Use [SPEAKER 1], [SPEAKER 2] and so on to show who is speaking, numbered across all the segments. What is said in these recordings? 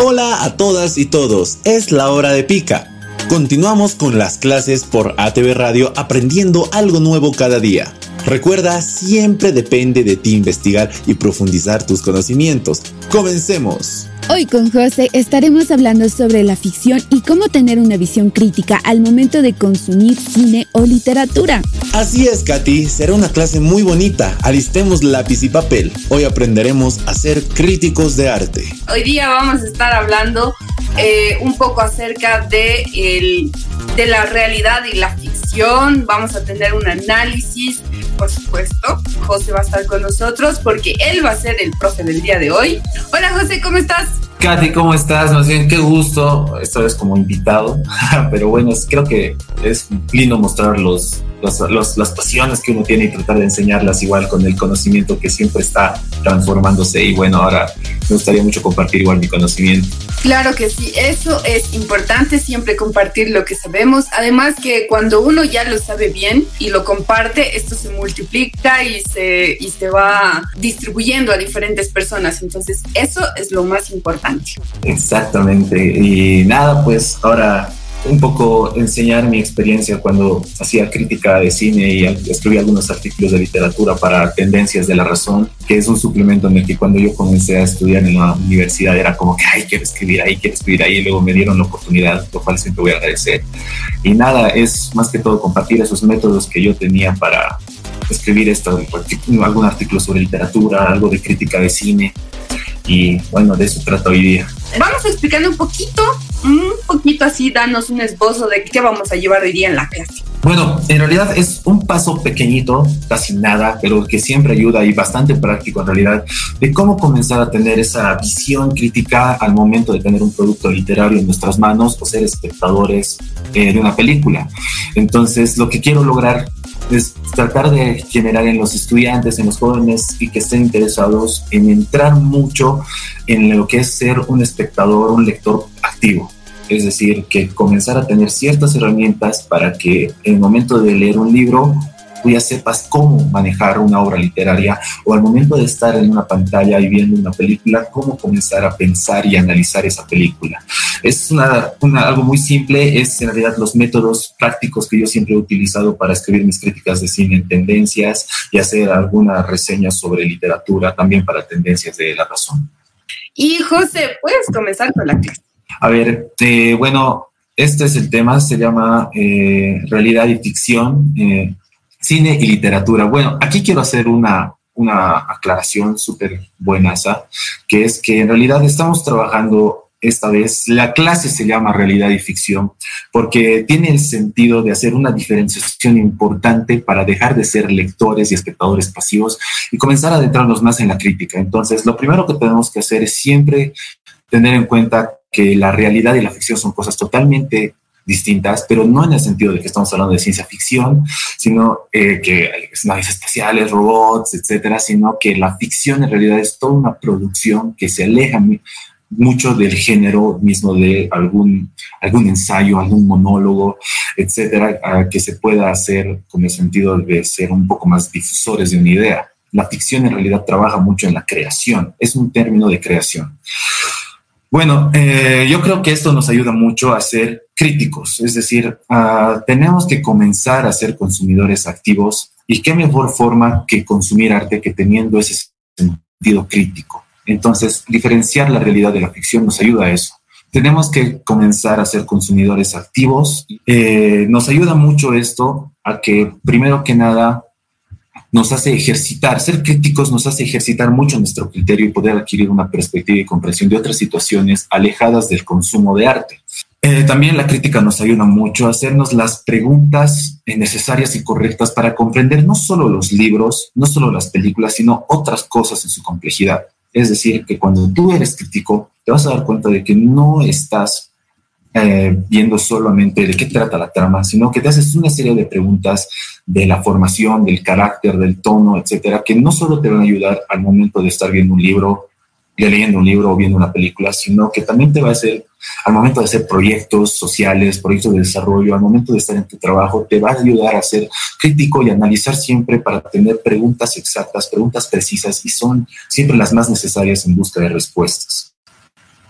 [SPEAKER 1] Hola a todas y todos, es la hora de pica. Continuamos con las clases por ATV Radio aprendiendo algo nuevo cada día. Recuerda, siempre depende de ti investigar y profundizar tus conocimientos. Comencemos.
[SPEAKER 2] Hoy con José estaremos hablando sobre la ficción y cómo tener una visión crítica al momento de consumir cine o literatura.
[SPEAKER 1] Así es, Katy, será una clase muy bonita. Alistemos lápiz y papel. Hoy aprenderemos a ser críticos de arte.
[SPEAKER 3] Hoy día vamos a estar hablando eh, un poco acerca de, el, de la realidad y la ficción. Vamos a tener un análisis por supuesto. José va a estar con nosotros porque él va a ser el profe del día de hoy. Hola José, ¿cómo estás?
[SPEAKER 4] Katy, ¿cómo estás? Más bien, qué gusto. Esta vez como invitado. Pero bueno, creo que es lindo mostrar los, las pasiones que uno tiene y tratar de enseñarlas igual con el conocimiento que siempre está transformándose. Y bueno, ahora me gustaría mucho compartir igual mi conocimiento.
[SPEAKER 3] Claro que sí, eso es importante siempre compartir lo que sabemos. Además que cuando uno ya lo sabe bien y lo comparte, esto se multiplica y se, y se va distribuyendo a diferentes personas. Entonces, eso es lo más importante.
[SPEAKER 4] Exactamente. Y nada, pues ahora un poco enseñar mi experiencia cuando hacía crítica de cine y escribí algunos artículos de literatura para Tendencias de la Razón, que es un suplemento en el que cuando yo comencé a estudiar en la universidad era como que, ay, quiero escribir ahí, quiero escribir ahí, y luego me dieron la oportunidad, lo cual siempre voy a agradecer. Y nada, es más que todo compartir esos métodos que yo tenía para escribir esto, algún artículo sobre literatura, algo de crítica de cine, y bueno, de eso trata hoy día.
[SPEAKER 3] Vamos explicando un poquito, un poquito así, danos un esbozo de qué vamos a llevar hoy día en la clase.
[SPEAKER 4] Bueno, en realidad es un paso pequeñito, casi nada, pero que siempre ayuda y bastante práctico en realidad, de cómo comenzar a tener esa visión crítica al momento de tener un producto literario en nuestras manos o ser espectadores eh, de una película. Entonces, lo que quiero lograr es tratar de generar en los estudiantes, en los jóvenes y que estén interesados en entrar mucho en lo que es ser un espectador, un lector activo. Es decir, que comenzar a tener ciertas herramientas para que en el momento de leer un libro tú ya sepas cómo manejar una obra literaria o al momento de estar en una pantalla y viendo una película, cómo comenzar a pensar y analizar esa película. Es una, algo muy simple, es en realidad los métodos prácticos que yo siempre he utilizado para escribir mis críticas de cine en tendencias y hacer alguna reseña sobre literatura también para tendencias de la razón.
[SPEAKER 3] Y José, puedes comenzar con la clase.
[SPEAKER 4] A ver, eh, bueno, este es el tema, se llama eh, realidad y ficción. Eh, cine y literatura. Bueno, aquí quiero hacer una, una aclaración súper buena, que es que en realidad estamos trabajando esta vez, la clase se llama realidad y ficción, porque tiene el sentido de hacer una diferenciación importante para dejar de ser lectores y espectadores pasivos y comenzar a adentrarnos más en la crítica. Entonces, lo primero que tenemos que hacer es siempre tener en cuenta que la realidad y la ficción son cosas totalmente distintas, pero no en el sentido de que estamos hablando de ciencia ficción, sino eh, que naves espaciales, robots, etcétera, sino que la ficción en realidad es toda una producción que se aleja mucho del género mismo de algún, algún ensayo, algún monólogo, etcétera, que se pueda hacer con el sentido de ser un poco más difusores de una idea. La ficción en realidad trabaja mucho en la creación, es un término de creación. Bueno, eh, yo creo que esto nos ayuda mucho a ser críticos, es decir, tenemos que comenzar a ser consumidores activos y qué mejor forma que consumir arte que teniendo ese sentido crítico. Entonces, diferenciar la realidad de la ficción nos ayuda a eso. Tenemos que comenzar a ser consumidores activos. Eh, nos ayuda mucho esto a que, primero que nada, nos hace ejercitar, ser críticos nos hace ejercitar mucho nuestro criterio y poder adquirir una perspectiva y comprensión de otras situaciones alejadas del consumo de arte. Eh, también la crítica nos ayuda mucho a hacernos las preguntas necesarias y correctas para comprender no solo los libros, no solo las películas, sino otras cosas en su complejidad. Es decir, que cuando tú eres crítico, te vas a dar cuenta de que no estás eh, viendo solamente de qué trata la trama, sino que te haces una serie de preguntas de la formación, del carácter, del tono, etcétera, que no solo te van a ayudar al momento de estar viendo un libro, leyendo un libro o viendo una película, sino que también te va a hacer al momento de hacer proyectos sociales, proyectos de desarrollo, al momento de estar en tu trabajo, te va a ayudar a ser crítico y analizar siempre para tener preguntas exactas, preguntas precisas y son siempre las más necesarias en busca de respuestas.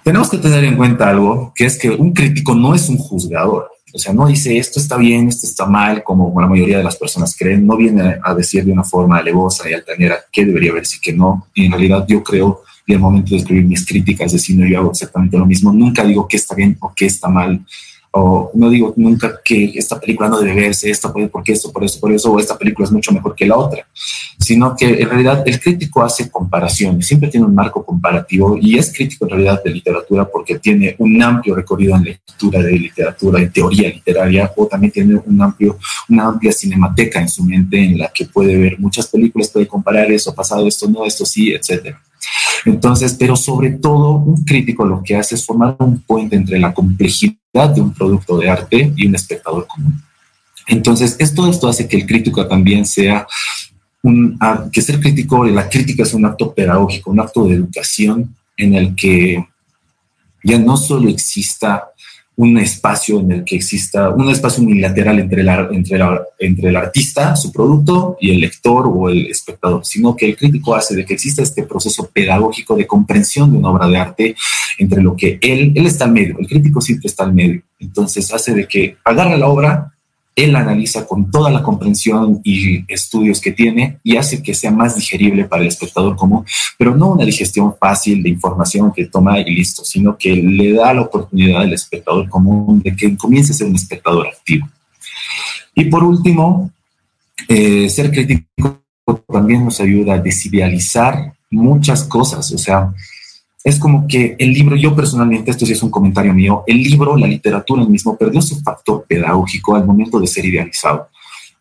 [SPEAKER 4] Tenemos que tener en cuenta algo, que es que un crítico no es un juzgador. O sea, no dice esto está bien, esto está mal, como la mayoría de las personas creen. No viene a decir de una forma alevosa y altanera qué debería ver y qué no. En realidad yo creo, y al momento de escribir mis críticas de yo hago exactamente lo mismo. Nunca digo qué está bien o qué está mal no digo nunca que esta película no debe verse, esta puede porque esto, por esto, por eso, o esta película es mucho mejor que la otra, sino que en realidad el crítico hace comparaciones, siempre tiene un marco comparativo y es crítico en realidad de literatura porque tiene un amplio recorrido en lectura de literatura, en teoría literaria, o también tiene un amplio, una amplia cinemateca en su mente en la que puede ver muchas películas, puede comparar eso pasado, esto no, esto sí, etcétera. Entonces, pero sobre todo, un crítico lo que hace es formar un puente entre la complejidad de un producto de arte y un espectador común. Entonces, esto, esto hace que el crítico también sea un, que ser crítico, la crítica es un acto pedagógico, un acto de educación en el que ya no solo exista un espacio en el que exista un espacio unilateral entre, la, entre, entre el artista, su producto, y el lector o el espectador, sino que el crítico hace de que exista este proceso pedagógico de comprensión de una obra de arte entre lo que él, él está al medio, el crítico siempre está al medio, entonces hace de que agarra la obra, él analiza con toda la comprensión y estudios que tiene y hace que sea más digerible para el espectador común, pero no una digestión fácil de información que toma y listo, sino que le da la oportunidad al espectador común de que comience a ser un espectador activo. Y por último, eh, ser crítico también nos ayuda a desidealizar muchas cosas, o sea, es como que el libro, yo personalmente, esto sí es un comentario mío, el libro, la literatura el mismo, perdió su factor pedagógico al momento de ser idealizado.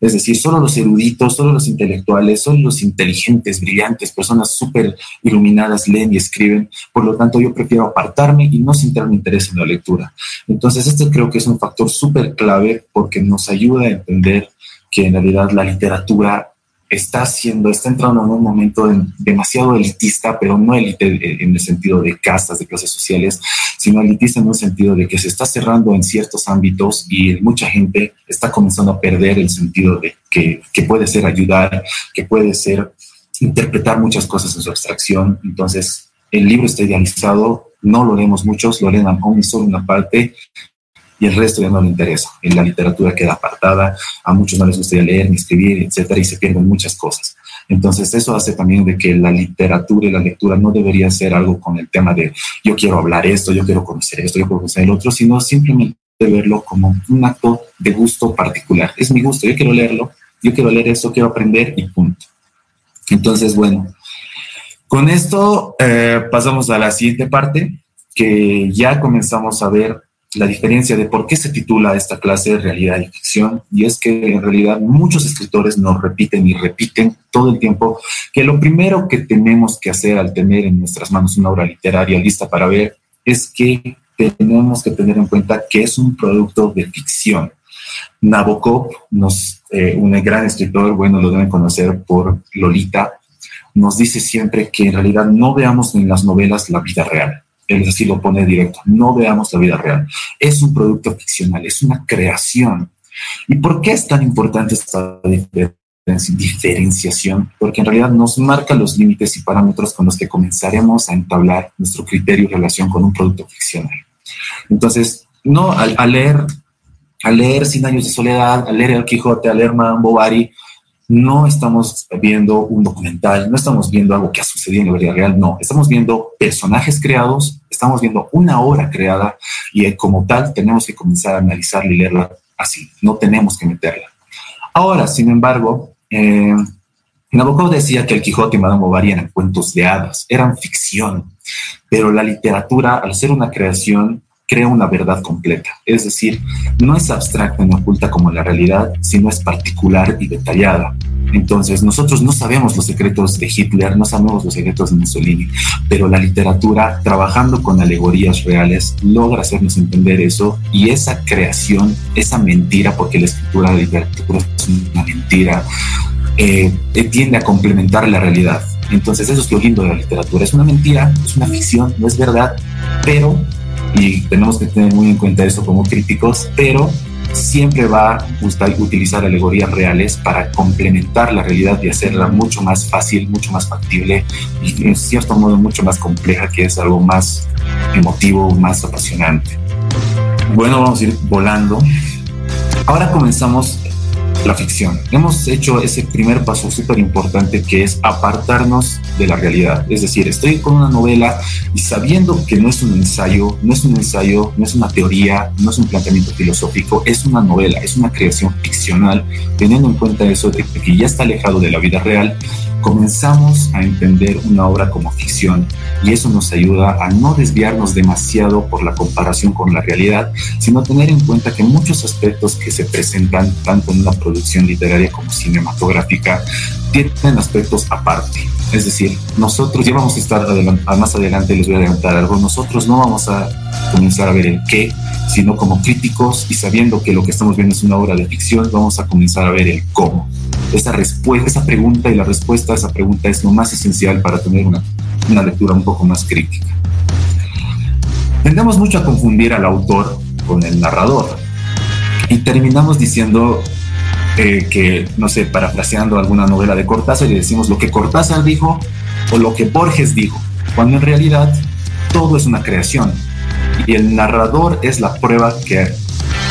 [SPEAKER 4] Es decir, solo los eruditos, solo los intelectuales, solo los inteligentes, brillantes, personas súper iluminadas leen y escriben. Por lo tanto, yo prefiero apartarme y no centrar mi interés en la lectura. Entonces, este creo que es un factor súper clave porque nos ayuda a entender que en realidad la literatura está haciendo, está entrando en un momento demasiado elitista, pero no élite en el sentido de castas, de clases sociales, sino elitista en un sentido de que se está cerrando en ciertos ámbitos y mucha gente está comenzando a perder el sentido de que, que puede ser ayudar, que puede ser interpretar muchas cosas en su abstracción. Entonces, el libro está idealizado, no lo leemos muchos, lo leen aún solo una parte y el resto ya no le interesa. En la literatura queda apartada, a muchos no les gustaría leer ni escribir, etcétera, y se pierden muchas cosas. Entonces, eso hace también de que la literatura y la lectura no debería ser algo con el tema de yo quiero hablar esto, yo quiero conocer esto, yo quiero conocer el otro, sino simplemente verlo como un acto de gusto particular. Es mi gusto, yo quiero leerlo, yo quiero leer esto, quiero aprender y punto. Entonces, bueno, con esto eh, pasamos a la siguiente parte, que ya comenzamos a ver la diferencia de por qué se titula esta clase de realidad y ficción, y es que en realidad muchos escritores nos repiten y repiten todo el tiempo que lo primero que tenemos que hacer al tener en nuestras manos una obra literaria lista para ver es que tenemos que tener en cuenta que es un producto de ficción. Nabokov, nos, eh, un gran escritor, bueno, lo deben conocer por Lolita, nos dice siempre que en realidad no veamos en las novelas la vida real él así lo pone directo, no veamos la vida real. Es un producto ficcional, es una creación. ¿Y por qué es tan importante esta diferenciación? Porque en realidad nos marca los límites y parámetros con los que comenzaremos a entablar nuestro criterio y relación con un producto ficcional. Entonces, no al, leer a leer Cien años de soledad, a leer El Quijote, a leer Mambo Bari, no estamos viendo un documental, no estamos viendo algo que ha sucedido en la vida real, no, estamos viendo personajes creados, estamos viendo una obra creada y eh, como tal tenemos que comenzar a analizarla y leerla así, no tenemos que meterla. Ahora, sin embargo, eh, Nabokov decía que el Quijote y Madame Bovary eran cuentos de hadas, eran ficción, pero la literatura, al ser una creación, crea una verdad completa. Es decir, no es abstracta ni oculta como la realidad, sino es particular y detallada. Entonces, nosotros no sabemos los secretos de Hitler, no sabemos los secretos de Mussolini, pero la literatura, trabajando con alegorías reales, logra hacernos entender eso y esa creación, esa mentira, porque la escritura de literatura es una mentira, eh, tiende a complementar la realidad. Entonces, eso es lo lindo de la literatura. Es una mentira, es una ficción, no es verdad, pero y tenemos que tener muy en cuenta eso como críticos, pero siempre va a utilizar alegorías reales para complementar la realidad y hacerla mucho más fácil, mucho más factible y en cierto modo mucho más compleja, que es algo más emotivo, más apasionante. Bueno, vamos a ir volando. Ahora comenzamos la ficción. Hemos hecho ese primer paso súper importante que es apartarnos de la realidad. Es decir, estoy con una novela y sabiendo que no es un ensayo, no es un ensayo, no es una teoría, no es un planteamiento filosófico, es una novela, es una creación ficcional, teniendo en cuenta eso de que ya está alejado de la vida real, comenzamos a entender una obra como ficción y eso nos ayuda a no desviarnos demasiado por la comparación con la realidad, sino tener en cuenta que muchos aspectos que se presentan tanto en una producción literaria como cinematográfica tienen aspectos aparte. Es decir, nosotros ya vamos a estar más adelante, les voy a adelantar algo, nosotros no vamos a comenzar a ver el qué, sino como críticos y sabiendo que lo que estamos viendo es una obra de ficción, vamos a comenzar a ver el cómo. Esa respuesta, esa pregunta y la respuesta a esa pregunta es lo más esencial para tener una, una lectura un poco más crítica. Tendemos mucho a confundir al autor con el narrador y terminamos diciendo eh, que, no sé, parafraseando alguna novela de Cortázar y decimos lo que Cortázar dijo o lo que Borges dijo, cuando en realidad todo es una creación y el narrador es la prueba que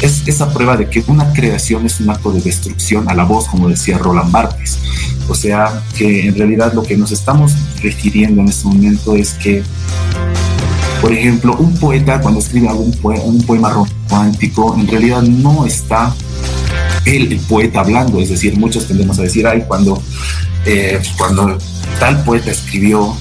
[SPEAKER 4] es esa prueba de que una creación es un acto de destrucción a la voz, como decía Roland Barthes. O sea, que en realidad lo que nos estamos refiriendo en este momento es que, por ejemplo, un poeta cuando escribe algún un poema romántico, en realidad no está el, poeta hablando, es decir, muchos tendemos a decir, ay, cuando, eh, cuando tal poeta escribió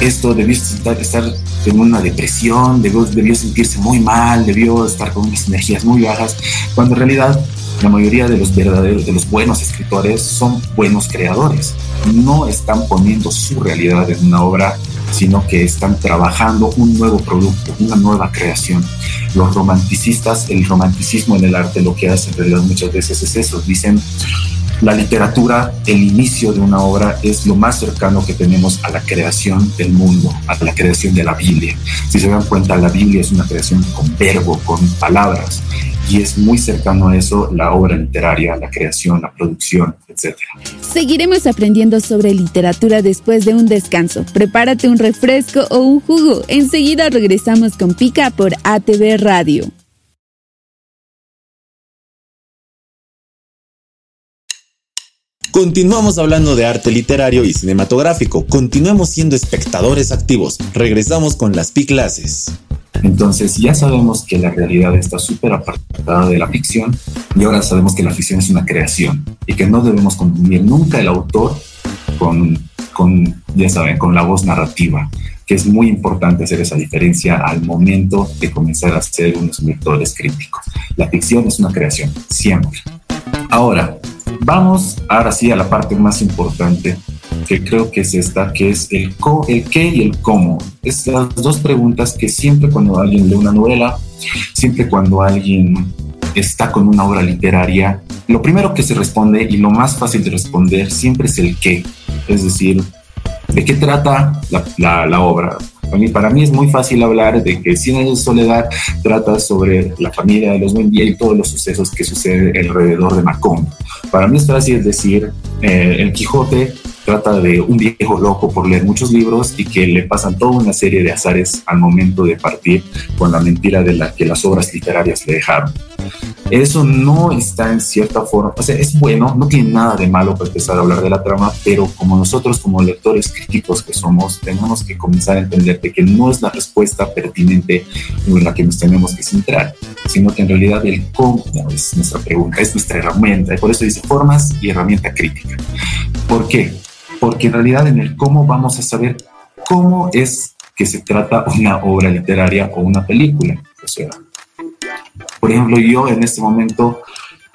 [SPEAKER 4] esto, debió estar, estar en una depresión, debió, debió sentirse muy mal, debió estar con unas energías muy bajas, cuando en realidad la mayoría de los verdaderos, de los buenos escritores son buenos creadores. No están poniendo su realidad en una obra, sino que están trabajando un nuevo producto, una nueva creación. Los romanticistas, el romanticismo en el arte lo que hace en realidad muchas veces es eso. Dicen, la literatura, el inicio de una obra, es lo más cercano que tenemos a la creación del mundo, a la creación de la Biblia. Si se dan cuenta, la Biblia es una creación con verbo, con palabras, y es muy cercano a eso la obra literaria, la creación, la producción, etc.
[SPEAKER 2] Seguiremos aprendiendo sobre literatura después de un descanso. Prepárate un refresco o un jugo. Enseguida regresamos con Pica por ATV Radio.
[SPEAKER 1] Continuamos hablando de arte literario y cinematográfico. Continuemos siendo espectadores activos. Regresamos con las PIC clases.
[SPEAKER 4] Entonces ya sabemos que la realidad está súper apartada de la ficción y ahora sabemos que la ficción es una creación y que no debemos confundir nunca el autor con, con, ya saben, con la voz narrativa, que es muy importante hacer esa diferencia al momento de comenzar a ser unos lectores críticos. La ficción es una creación, siempre. Ahora, Vamos ahora sí a la parte más importante, que creo que es esta, que es el, qué y el cómo. Es las dos preguntas que siempre cuando alguien lee una novela, siempre cuando alguien está con una obra literaria, lo primero que se responde y lo más fácil de responder siempre es el qué. Es decir, ¿de qué trata la obra? Para mí, es muy fácil hablar de que Cien años de soledad trata sobre la familia de los Buendía y todos los sucesos que suceden alrededor de Macón. Para mí es fácil decir eh, El Quijote trata de un viejo loco por leer muchos libros y que le pasan toda una serie de azares al momento de partir con la mentira de la que las obras literarias le dejaron. Eso no está en cierta forma, o sea, es bueno, no tiene nada de malo para empezar a hablar de la trama, pero como nosotros como lectores críticos que somos, tenemos que comenzar a entender que no es la respuesta pertinente en la que nos tenemos que centrar, sino que en realidad el cómo es nuestra pregunta, es nuestra herramienta, y por eso dice formas y herramienta crítica. ¿Por qué? Porque en realidad en el cómo vamos a saber cómo es que se trata una obra literaria o una película. O sea, por ejemplo, yo en este momento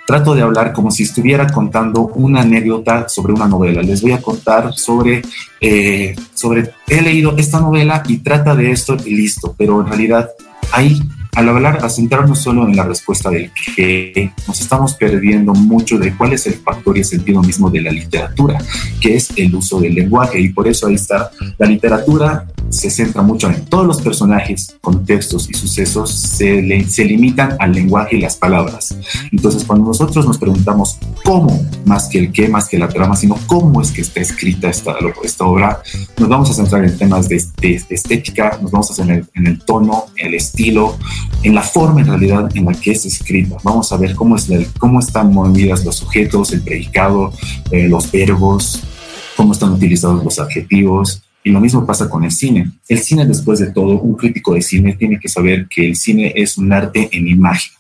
[SPEAKER 4] trato de hablar como si estuviera contando una anécdota sobre una novela. Les voy a contar sobre, eh, sobre, he leído esta novela y trata de esto y listo, pero en realidad ahí, al hablar, a centrarnos solo en la respuesta del que nos estamos perdiendo mucho de cuál es el factor y el sentido mismo de la literatura, que es el uso del lenguaje. Y por eso ahí está, la literatura se centra mucho en todos los personajes, contextos y sucesos se, se limitan al lenguaje y las palabras. Entonces, cuando nosotros nos preguntamos cómo, más que el qué, más que la trama, sino cómo es que está escrita esta, esta obra, nos vamos a centrar en temas de, estética, nos vamos a centrar en el, tono, el estilo, en la forma en realidad en la que es escrita. Vamos a ver cómo, es cómo están movidas los sujetos, el predicado, eh, los verbos, cómo están utilizados los adjetivos, y lo mismo pasa con el cine. El cine, después de todo, un crítico de cine tiene que saber que el cine es un arte en imagen.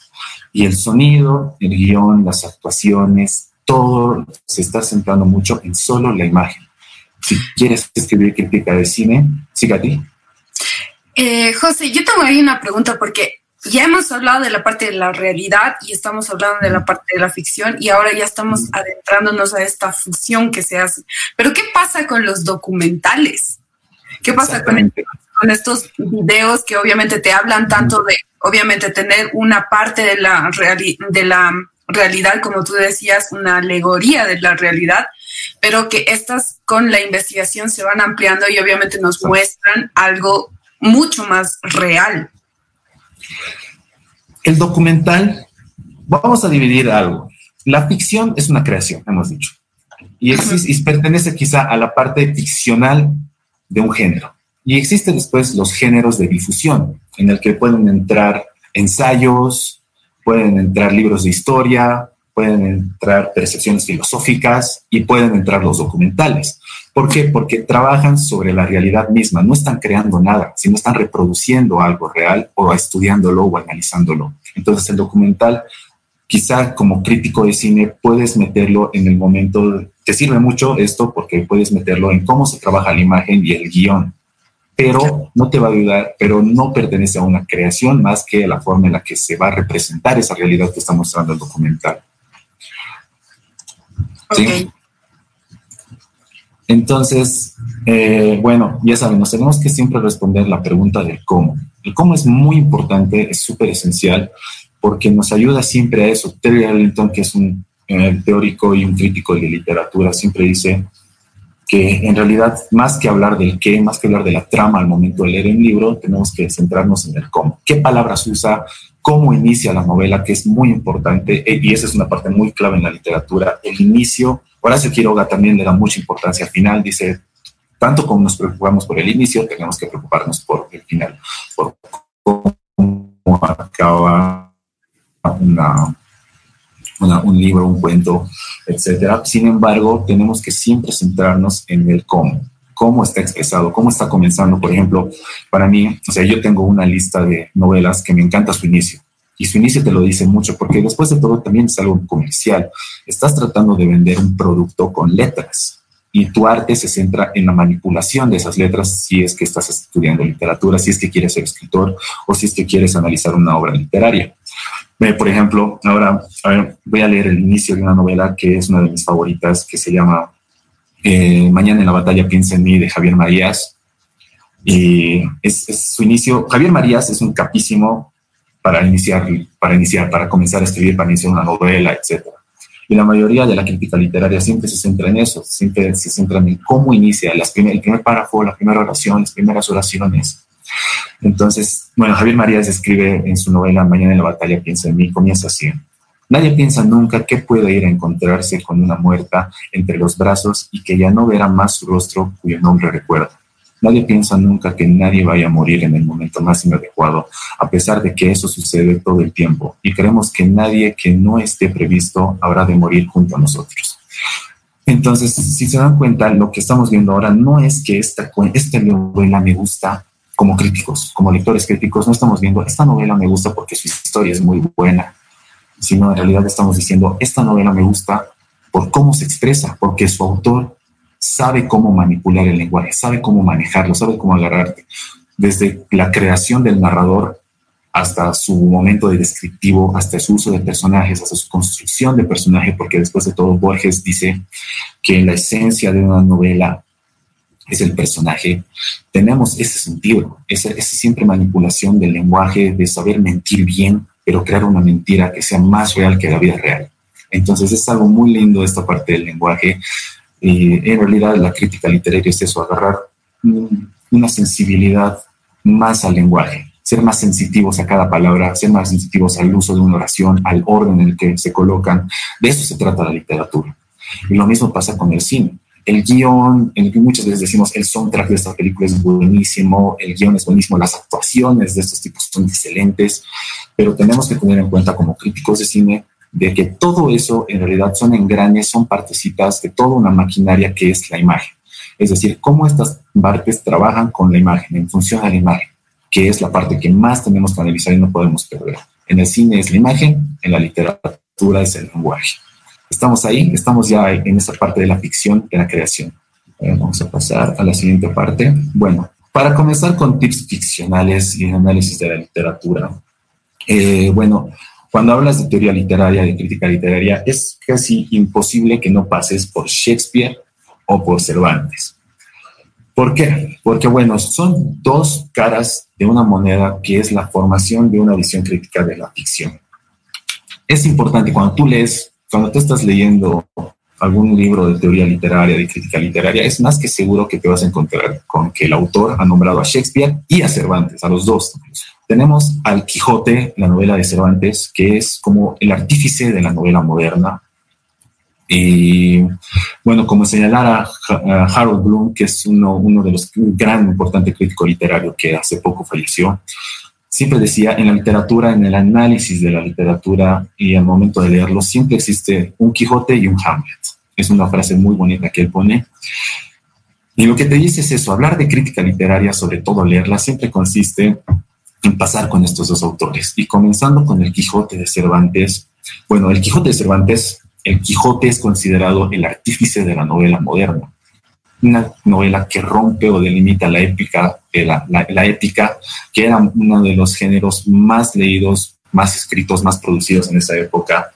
[SPEAKER 4] Y el sonido, el guion, las actuaciones, todo se está centrando mucho en solo la imagen. Si quieres escribir crítica de cine, siga a ti.
[SPEAKER 3] Eh, José, yo tengo ahí una pregunta porque ya hemos hablado de la parte de la realidad y estamos hablando de la parte de la ficción y ahora ya estamos adentrándonos a esta fusión que se hace. Pero ¿qué pasa con los documentales? ¿Qué pasa con, estos videos que obviamente te hablan tanto de, obviamente, tener una parte de la, de la realidad, como tú decías, una alegoría de la realidad, pero que estas con la investigación se van ampliando y obviamente nos muestran algo mucho más real.
[SPEAKER 4] El documental, vamos a dividir algo. La ficción es una creación, hemos dicho, y, y pertenece quizá a la parte ficcional de un género. Y existen después los géneros de difusión, en el que pueden entrar ensayos, pueden entrar libros de historia, pueden entrar percepciones filosóficas y pueden entrar los documentales. ¿Por qué? Porque trabajan sobre la realidad misma, no están creando nada, sino están reproduciendo algo real o estudiándolo o analizándolo. Entonces el documental, quizá como crítico de cine, puedes meterlo en el momento, te sirve mucho esto porque puedes meterlo en cómo se trabaja la imagen y el guion, pero no te va a ayudar, pero no pertenece a una creación más que a la forma en la que se va a representar esa realidad que está mostrando el documental. Entonces, eh, bueno, ya saben, nos tenemos que siempre responder la pregunta del cómo. El cómo es muy importante, es súper esencial, porque nos ayuda siempre a eso. Terry Arlington, que es un eh, teórico y un crítico de literatura, siempre dice que en realidad, más que hablar del qué, más que hablar de la trama al momento de leer un libro, tenemos que centrarnos en el cómo. ¿Qué palabras usa? Cómo inicia la novela, que es muy importante, eh, y esa es una parte muy clave en la literatura, el inicio. Horacio Quiroga también le da mucha importancia al final, dice, tanto como nos preocupamos por el inicio, tenemos que preocuparnos por el final, por cómo acaba una, un libro, un cuento, etcétera. Sin embargo, tenemos que siempre centrarnos en el cómo cómo está expresado, cómo está comenzando. Por ejemplo, para mí, o sea, yo tengo una lista de novelas que me encanta su inicio. Y su inicio te lo dice mucho, porque después de todo también es algo comercial. Estás tratando de vender un producto con letras y tu arte se centra en la manipulación de esas letras si es que estás estudiando literatura, si es que quieres ser escritor o si es que quieres analizar una obra literaria. Por ejemplo, ahora voy a leer el inicio de una novela que es una de mis favoritas, que se llama eh, mañana en la batalla piensa en mí de Javier Marías. Y es, su inicio. Javier Marías es un capísimo para iniciar, para iniciar, para comenzar a escribir, para iniciar una novela, etc. Y la mayoría de la crítica literaria siempre se centra en eso, siempre se centra en cómo inicia el primer párrafo, la primera oración, las primeras oraciones. Entonces, bueno, Javier Marías escribe en su novela Mañana en la batalla piensa en mí, comienza así. Nadie piensa nunca que puede ir a encontrarse con una muerta entre los brazos y que ya no verá más su rostro cuyo nombre recuerda. Nadie piensa nunca que nadie vaya a morir en el momento más inadecuado, a pesar de que eso sucede todo el tiempo, y creemos que nadie que no esté previsto habrá de morir junto a nosotros. Entonces, si se dan cuenta, lo que estamos viendo ahora no es que esta, esta novela me gusta como críticos, como lectores críticos, no estamos viendo, esta novela me gusta porque su historia es muy buena, sino en realidad estamos diciendo, esta novela me gusta por cómo se expresa, porque su autor sabe cómo manipular el lenguaje, sabe cómo manejarlo, sabe cómo agarrarte. Desde la creación del narrador hasta su momento de descriptivo, hasta su uso de personajes, hasta su construcción de personaje, porque después de todo Borges dice que la esencia de una novela es el personaje, tenemos ese sentido, esa, esa siempre manipulación del lenguaje, de saber mentir bien, pero crear una mentira que sea más real que la vida real. Entonces es algo muy lindo esta parte del lenguaje. Y en realidad la crítica literaria es eso, agarrar una sensibilidad más al lenguaje, ser más sensitivos a cada palabra, ser más sensitivos al uso de una oración, al orden en el que se colocan. De eso se trata la literatura. Y lo mismo pasa con el cine. El guion, el que muchas veces decimos el soundtrack de esta película es buenísimo, el guion es buenísimo, las actuaciones de estos tipos son excelentes, pero tenemos que tener en cuenta como críticos de cine de que todo eso en realidad son engranes, son partecitas de toda una maquinaria que es la imagen. Es decir, cómo estas partes trabajan con la imagen, en función a la imagen, que es la parte que más tenemos que analizar y no podemos perder. En el cine es la imagen, en la literatura es el lenguaje. Estamos ahí, estamos ya en esa parte de la ficción, de la creación. vamos a pasar a la siguiente parte. Bueno, para comenzar con tips ficcionales y análisis de la literatura, eh, bueno, cuando hablas de teoría literaria, de crítica literaria, es casi imposible que no pases por Shakespeare o por Cervantes. ¿Por qué? Porque, bueno, son dos caras de una moneda que es la formación de una visión crítica de la ficción. Es importante cuando tú lees, cuando tú estás leyendo algún libro de teoría literaria, de crítica literaria, es más que seguro que te vas a encontrar con que el autor ha nombrado a Shakespeare y a Cervantes, a los dos. Tenemos al Quijote, la novela de Cervantes, que es como el artífice de la novela moderna, y bueno, como señalara Harold Bloom, que es uno, uno de los un gran importante crítico literario que hace poco falleció, siempre decía, en la literatura, en el análisis de la literatura y al momento de leerlo, siempre existe un Quijote y un Hamlet. Es una frase muy bonita que él pone. Y lo que te dice es eso, hablar de crítica literaria, sobre todo leerla, siempre consiste en pasar con estos dos autores. Y comenzando con el Quijote de Cervantes, bueno, el Quijote de Cervantes el Quijote es considerado el artífice de la novela moderna, una novela que rompe o delimita la épica, eh, la, épica, que era uno de los géneros más leídos, más escritos, más producidos en esa época.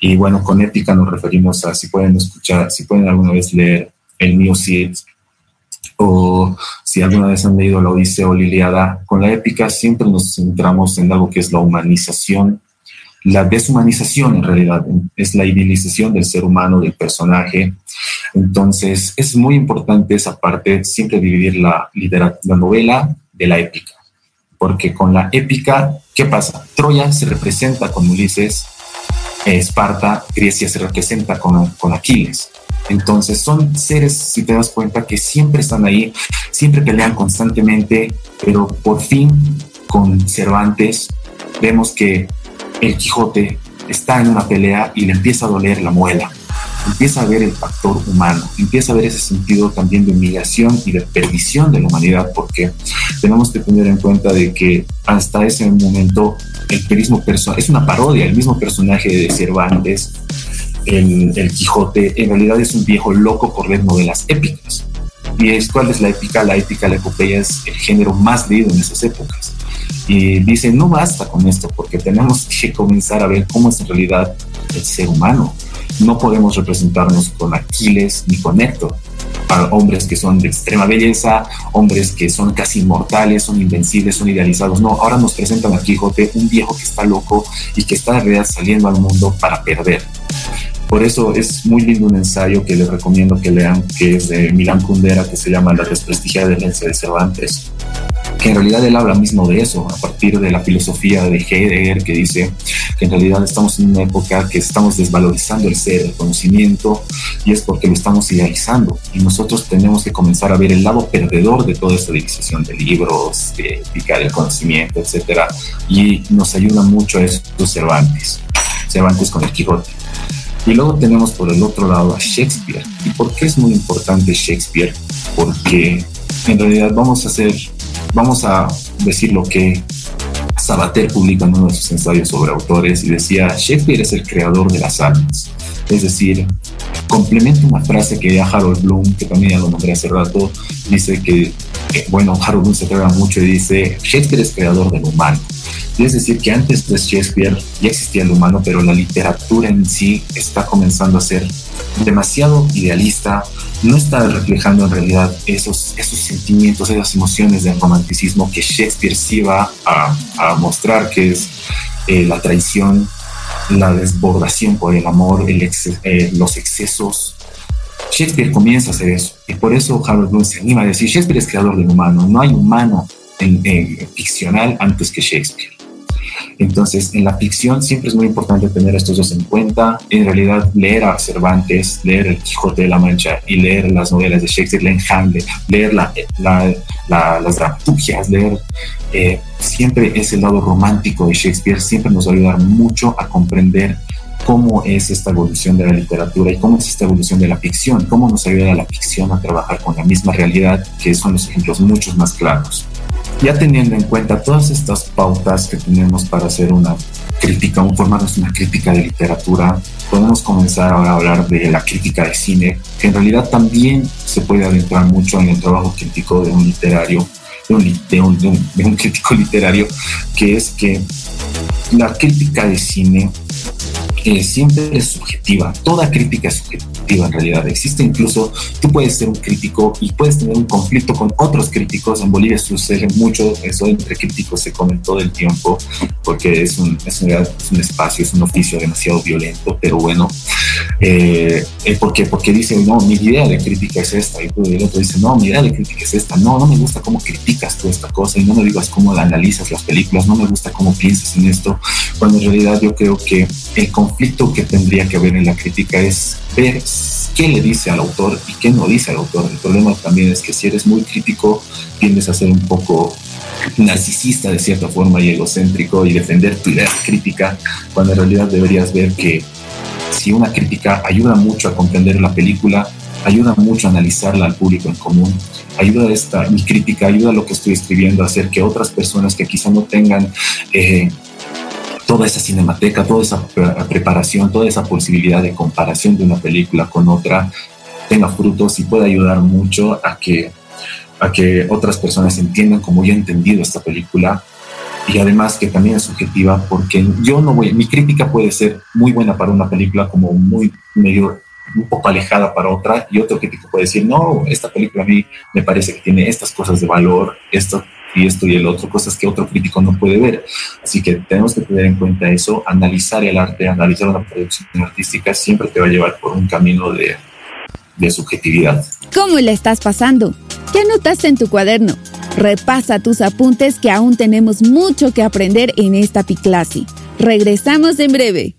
[SPEAKER 4] Y bueno, con épica nos referimos a si pueden escuchar, si pueden alguna vez leer el New Cid o si alguna vez han leído la Odisea o Liliada, con la épica siempre nos centramos en algo que es la humanización la deshumanización en realidad es la idealización del ser humano, del personaje. Entonces es muy importante esa parte, siempre dividir la, la novela de la épica, porque con la épica, ¿qué pasa? Troya se representa con Ulises, Esparta, Grecia se representa con, con Aquiles. Entonces son seres, si te das cuenta, que siempre están ahí, siempre pelean constantemente, pero por fin con Cervantes vemos que el Quijote está en una pelea y le empieza a doler la muela. Empieza a ver el factor humano, empieza a ver ese sentido también de humillación y de perdición de la humanidad, porque tenemos que tener en cuenta de que hasta ese momento el mismo es una parodia, el mismo personaje de Cervantes, el, el Quijote, en realidad es un viejo loco por leer novelas épicas. ¿Y es, cuál es la épica? La épica, la epopeya es el género más leído en esas épocas y dice, no basta con esto, porque tenemos que comenzar a ver cómo es en realidad el ser humano. No podemos representarnos con Aquiles ni con Héctor, a hombres que son de extrema belleza, hombres que son casi inmortales, son invencibles, son idealizados. No, ahora nos presentan a Quijote, un viejo que está loco y que está en realidad saliendo al mundo para perder. Por eso es muy lindo un ensayo que les recomiendo que lean, que es de Milán Kundera, que se llama La desprestigiada herencia de Cervantes que en realidad él habla mismo de eso, a partir de la filosofía de Heidegger, que dice que en realidad estamos en una época que estamos desvalorizando el ser, el conocimiento, y es porque lo estamos idealizando. Y nosotros tenemos que comenzar a ver el lado perdedor de toda esta división de libros, de ética del conocimiento, etcétera, y nos ayuda mucho a Cervantes, Cervantes con el Quijote. Y luego tenemos por el otro lado a Shakespeare. ¿Y por qué es muy importante Shakespeare? Porque en realidad vamos a hacer vamos a decir lo que Sabater publica en uno de sus ensayos sobre autores y decía, Shakespeare es el creador de las almas. Es decir, complementa una frase que ya Harold Bloom, que también ya lo nombré hace rato, dice que, bueno, Harold Bloom se trata mucho y dice, Shakespeare es creador del humano. Es decir, que antes de Shakespeare ya existía el humano, pero la literatura en sí está comenzando a ser demasiado idealista, no está reflejando en realidad esos, esos sentimientos, esas emociones del romanticismo que Shakespeare sí va a, mostrar, que es eh, la traición, la desbordación por el amor, eh, los excesos. Shakespeare comienza a hacer eso. Y por eso Harold Bloom se anima a decir, Shakespeare es creador del humano. No hay humano en, ficcional antes que Shakespeare. Entonces, en la ficción siempre es muy importante tener estos dos en cuenta. En realidad, leer a Cervantes, leer El Quijote de la Mancha y leer las novelas de Shakespeare, leer Hamlet, leer las dramaturgias, leer eh, siempre ese lado romántico de Shakespeare, siempre nos va a ayudar mucho a comprender cómo es esta evolución de la literatura y cómo es esta evolución de la ficción, cómo nos ayuda la ficción a trabajar con la misma realidad, que son los ejemplos muchos más claros. Ya teniendo en cuenta todas estas pautas que tenemos para hacer una crítica, un formarnos una crítica de literatura, podemos comenzar ahora a hablar de la crítica de cine, que en realidad también se puede adentrar mucho en el trabajo crítico de un literario, de un, de un crítico literario, que es que la crítica de cine siempre es subjetiva. Toda crítica es subjetiva en realidad. Existe incluso, tú puedes ser un crítico y puedes tener un conflicto con otros críticos. En Bolivia sucede mucho eso entre críticos se come todo el tiempo porque es un, es un, espacio, es un oficio demasiado violento, pero bueno, eh, eh porque, porque dicen, no, mi idea de crítica es esta, y el otro dice, no, mi idea de crítica es esta, no, no me gusta cómo criticas tú esta cosa, y no me digas cómo analizas las películas, no me gusta cómo piensas en esto, cuando en realidad yo creo que el conflicto que tendría que haber en la crítica es ver qué le dice al autor y qué no dice al autor. El problema también es que si eres muy crítico, tiendes a ser un poco narcisista de cierta forma y egocéntrico y defender tu idea crítica, cuando en realidad deberías ver que si una crítica ayuda mucho a comprender la película, ayuda mucho a analizarla al público en común, ayuda a esta, mi crítica ayuda a lo que estoy escribiendo a hacer que otras personas que quizá no tengan eh, toda esa cinemateca, toda esa preparación, toda esa posibilidad de comparación de una película con otra tenga frutos y pueda ayudar mucho a que, a que otras personas entiendan como yo he entendido esta película. Y además que también es subjetiva porque yo no voy, mi crítica puede ser muy buena para una película como muy medio un poco alejada para otra y otro crítico puede decir, no, esta película a mí me parece que tiene estas cosas de valor, esto y esto y el otro, cosas que otro crítico no puede ver. Así que tenemos que tener en cuenta eso, analizar el arte, analizar una producción artística, siempre te va a llevar por un camino de, de subjetividad.
[SPEAKER 2] ¿Cómo le estás pasando? ¿Qué anotaste en tu cuaderno? Repasa tus apuntes que aún tenemos mucho que aprender en esta Piclasi. Regresamos en breve.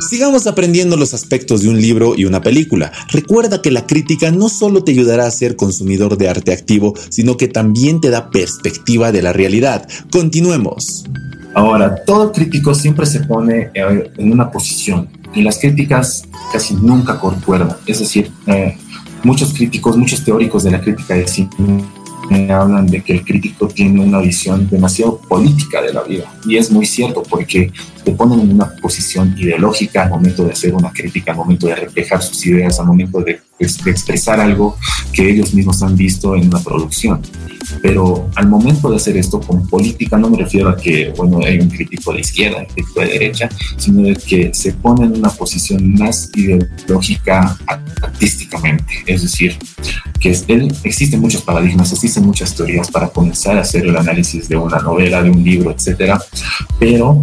[SPEAKER 1] Sigamos aprendiendo los aspectos de un libro y una película. Recuerda que la crítica no solo te ayudará a ser consumidor de arte activo, sino que también te da perspectiva de la realidad. Continuemos.
[SPEAKER 4] Ahora, todo crítico siempre se pone eh, en una posición y las críticas casi nunca concuerdan. Es decir, eh, muchos críticos, muchos teóricos de la crítica de cine hablan de que el crítico tiene una visión demasiado política de la vida. Y es muy cierto porque te ponen en una posición ideológica al momento de hacer una crítica, al momento de reflejar sus ideas, al momento de, de expresar algo que ellos mismos han visto en una producción. Pero al momento de hacer esto con política no me refiero a que, bueno, hay un crítico de izquierda, un crítico de derecha, sino de que se pone en una posición más ideológica artísticamente. Es decir, que él, existen muchos paradigmas, existen muchas teorías para comenzar a hacer el análisis de una novela, de un libro, etcétera, pero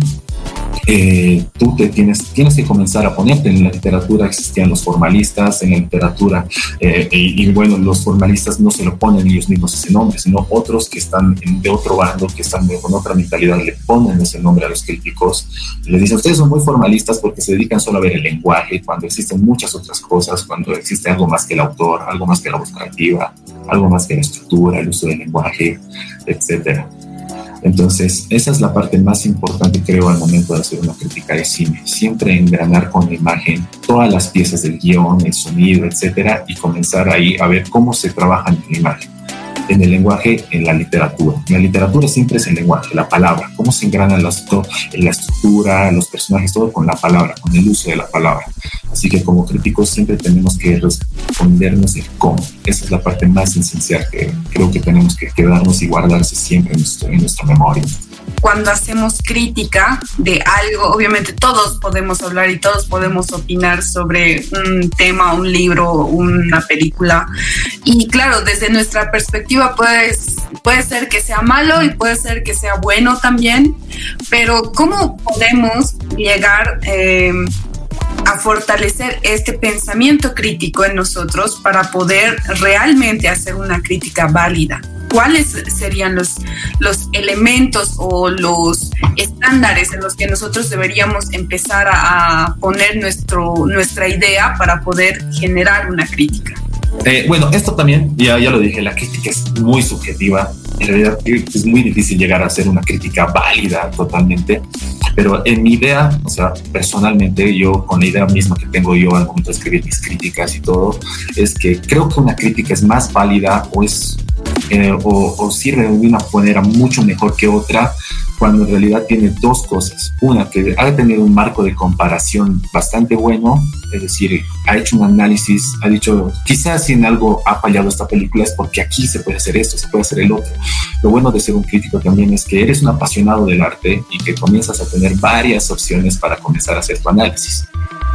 [SPEAKER 4] eh, tú te tienes, tienes que comenzar a ponerte. En la literatura existían los formalistas, en la literatura, eh, y, bueno, los formalistas no se lo ponen ellos mismos ese nombre, sino otros que están de otro bando, que están con otra mentalidad, le ponen ese nombre a los críticos. Les dicen, ustedes son muy formalistas porque se dedican solo a ver el lenguaje, cuando existen muchas otras cosas, cuando existe algo más que el autor, algo más que la voz algo más que la estructura, el uso del lenguaje, etcétera. Entonces, esa es la parte más importante, creo, al momento de hacer una crítica de cine. Siempre engranar con la imagen todas las piezas del guion, el sonido, etcétera, y comenzar ahí a ver cómo se trabaja en la imagen. En el lenguaje, en la literatura. La literatura siempre es el lenguaje, la palabra, cómo se engrana la, la estructura, los personajes, todo con la palabra, con el uso de la palabra. Así que como críticos siempre tenemos que respondernos el cómo. Esa es la parte más esencial que creo que tenemos que quedarnos y guardarse siempre en, nuestro, en nuestra memoria
[SPEAKER 3] cuando hacemos crítica de algo, obviamente todos podemos hablar y todos podemos opinar sobre un tema, un libro, una película. Y claro, desde nuestra perspectiva pues, puede ser que sea malo y puede ser que sea bueno también, pero ¿cómo podemos llegar... Eh, a fortalecer este pensamiento crítico en nosotros para poder realmente hacer una crítica válida cuáles serían los, los elementos o los estándares en los que nosotros deberíamos empezar a, poner nuestro, nuestra idea para poder generar una crítica.
[SPEAKER 4] Eh, bueno, esto también, ya, ya lo dije, la crítica es muy subjetiva. En realidad es muy difícil llegar a hacer una crítica válida totalmente. Pero en mi idea, o sea, personalmente, yo con la idea misma que tengo yo al momento de escribir mis críticas y todo, es que creo que una crítica es más válida o es eh, o, sirve de una manera mucho mejor que otra, cuando en realidad tiene dos cosas. Una, que ha tenido un marco de comparación bastante bueno, es decir, ha hecho un análisis, ha dicho, quizás si en algo ha fallado esta película es porque aquí se puede hacer esto, se puede hacer el otro. Lo bueno de ser un crítico también es que eres un apasionado del arte y que comienzas a tener varias opciones para comenzar a hacer tu análisis.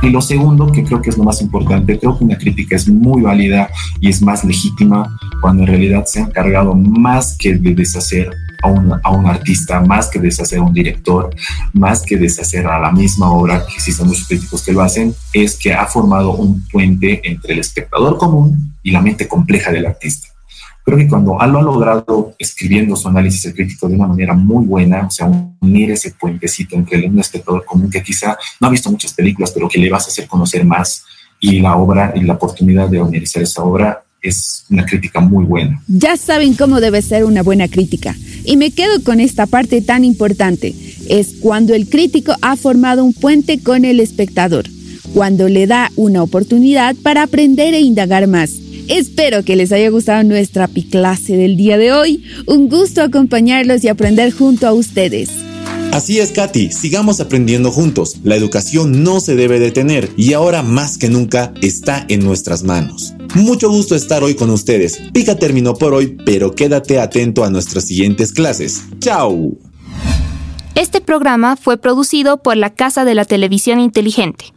[SPEAKER 4] Y lo segundo, que creo que es lo más importante, creo que una crítica es muy válida y es más legítima cuando en realidad se ha encargado más que de deshacer a un, un, artista, más que deshacer a un director, más que deshacer a la misma obra, que existen muchos críticos que lo hacen, es que ha formado un puente entre el espectador común y la mente compleja del artista. Creo que cuando lo ha logrado escribiendo su análisis crítico de una manera muy buena, o sea, unir ese puentecito entre el espectador común que quizá no ha visto muchas películas, pero que le vas a hacer conocer más y la obra y la oportunidad de analizar esa obra es una crítica muy buena.
[SPEAKER 2] Ya saben cómo debe ser una buena crítica. Y me quedo con esta parte tan importante. Es cuando el crítico ha formado un puente con el espectador, cuando le da una oportunidad para aprender e indagar más Espero que les haya gustado nuestra clase del día de hoy. Un gusto acompañarlos y aprender junto a ustedes.
[SPEAKER 1] Así es, Katy, sigamos aprendiendo juntos. La educación no se debe detener y ahora más que nunca está en nuestras manos. Mucho gusto estar hoy con ustedes. Pica terminó por hoy, pero quédate atento a nuestras siguientes clases. ¡Chao!
[SPEAKER 5] Este programa fue producido por la Casa de la Televisión Inteligente.